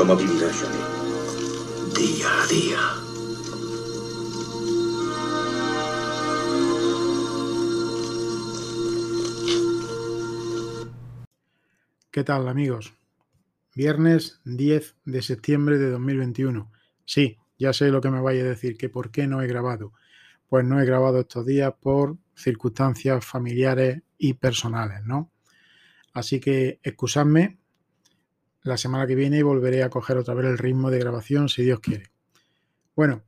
¿Cómo vivirá Johnny? Día a día. ¿Qué tal amigos? Viernes 10 de septiembre de 2021. Sí, ya sé lo que me vaya a decir, que por qué no he grabado. Pues no he grabado estos días por circunstancias familiares y personales, ¿no? Así que excusadme, la semana que viene volveré a coger otra vez el ritmo de grabación si Dios quiere. Bueno,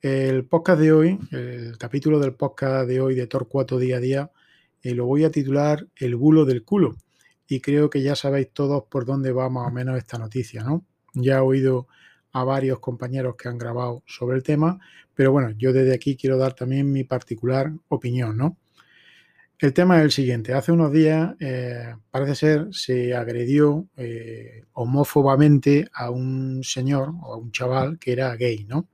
el podcast de hoy, el capítulo del podcast de hoy de Torcuato Día a Día, eh, lo voy a titular El bulo del culo. Y creo que ya sabéis todos por dónde va más o menos esta noticia, ¿no? Ya he oído a varios compañeros que han grabado sobre el tema, pero bueno, yo desde aquí quiero dar también mi particular opinión, ¿no? El tema es el siguiente. Hace unos días, eh, parece ser, se agredió eh, homófobamente a un señor o a un chaval que era gay, ¿no?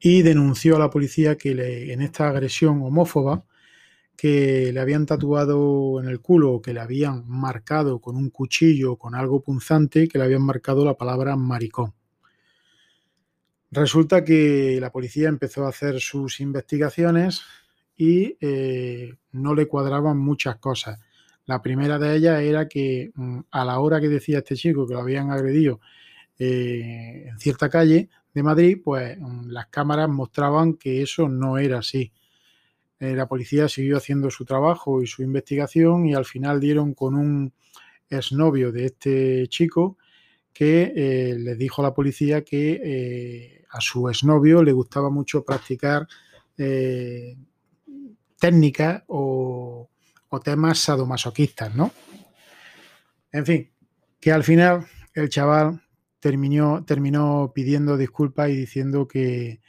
Y denunció a la policía que en esta agresión homófoba que le habían tatuado en el culo que le habían marcado con un cuchillo con algo punzante, que le habían marcado la palabra maricón. Resulta que la policía empezó a hacer sus investigaciones y eh, no le cuadraban muchas cosas. La primera de ellas era que mm, a la hora que decía este chico que lo habían agredido eh, en cierta calle de Madrid, pues mm, las cámaras mostraban que eso no era así. Eh, la policía siguió haciendo su trabajo y su investigación y al final dieron con un exnovio de este chico que le dijo a la policía que a su exnovio le gustaba mucho practicar técnicas o, temas sadomasoquistas, ¿no? En fin, que al final el chaval terminó, pidiendo disculpas y diciendo que,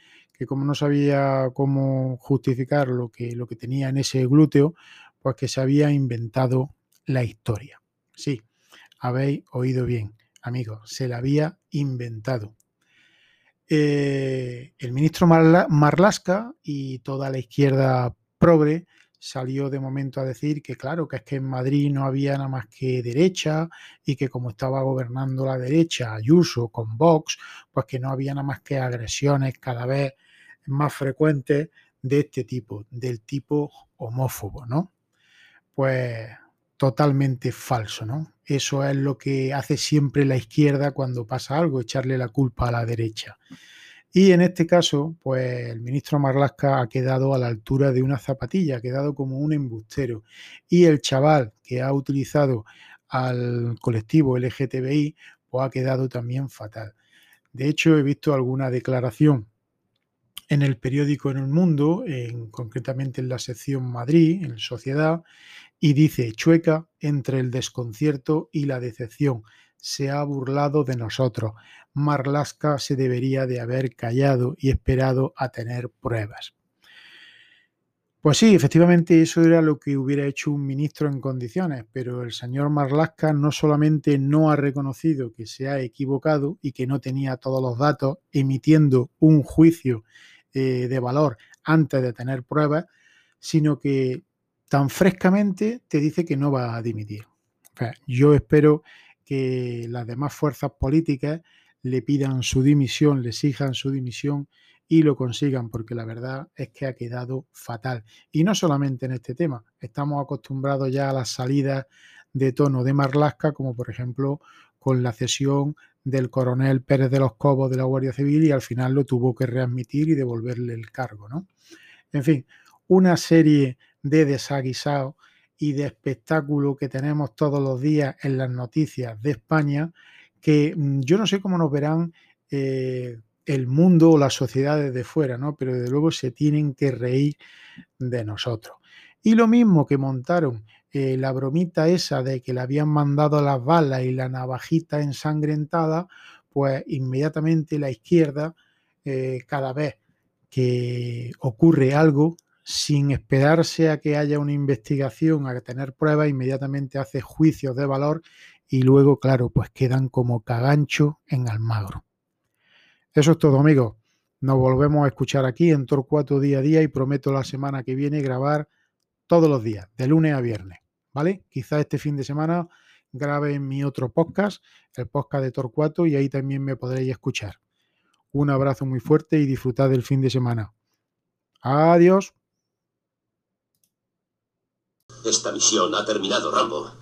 como no sabía cómo justificar lo que, tenía en ese glúteo, pues que se había inventado la historia. Sí, habéis oído bien, amigos, se la había inventado. Eh, el ministro Marlasca y toda la izquierda progre salió de momento a decir que claro, que es que en Madrid no había nada más que derecha y que como estaba gobernando la derecha Ayuso con Vox, pues que no había nada más que agresiones cada vez más frecuentes de este tipo, del tipo homófobo, ¿no? Pues totalmente falso, ¿no? Eso es lo que hace siempre la izquierda cuando pasa algo, echarle la culpa a la derecha. Y en este caso, pues el ministro Marlasca ha quedado a la altura de una zapatilla, ha quedado como un embustero. Y el chaval que ha utilizado al colectivo LGTBI, pues ha quedado también fatal. De hecho, he visto alguna declaración en el periódico En el Mundo, en, concretamente en la sección Madrid, en Sociedad, y dice, chueca entre el desconcierto y la decepción se ha burlado de nosotros. Marlaska se debería de haber callado y esperado a tener pruebas. Pues sí, efectivamente eso era lo que hubiera hecho un ministro en condiciones, pero el señor Marlaska no solamente no ha reconocido que se ha equivocado y que no tenía todos los datos, emitiendo un juicio eh, de valor antes de tener pruebas, sino que tan frescamente te dice que no va a dimitir. yo espero que las demás fuerzas políticas le pidan su dimisión, le exijan su dimisión y lo consigan, porque la verdad es que ha quedado fatal. Y no solamente en este tema, estamos acostumbrados ya a las salidas de tono de Marlasca, como por ejemplo con la cesión del coronel Pérez de los Cobos de la Guardia Civil y al final lo tuvo que readmitir y devolverle el cargo, ¿no? En fin, una serie de desaguisados y de espectáculo que tenemos todos los días en las noticias de España, que mm, yo no sé cómo nos verán eh, el mundo o las sociedades de fuera, ¿no? Pero desde luego se tienen que reír de nosotros. Y lo mismo que montaron eh, la bromita esa de que le habían mandado las balas y la navajita ensangrentada, pues inmediatamente la izquierda, eh, cada vez que ocurre algo, sin esperarse a que haya una investigación, a tener pruebas, inmediatamente hace juicios de valor y luego, claro, pues quedan como cagancho en Almagro. Eso es todo, amigos. Nos volvemos a escuchar aquí en Torcuato día a día y prometo la semana que viene grabar todos los días, de lunes a viernes, ¿vale? Quizá este fin de semana grabe en mi otro podcast, el podcast de Torcuato, y ahí también me podréis escuchar. Un abrazo muy fuerte y disfrutad del fin de semana. Adiós. Esta misión ha terminado, Rambo.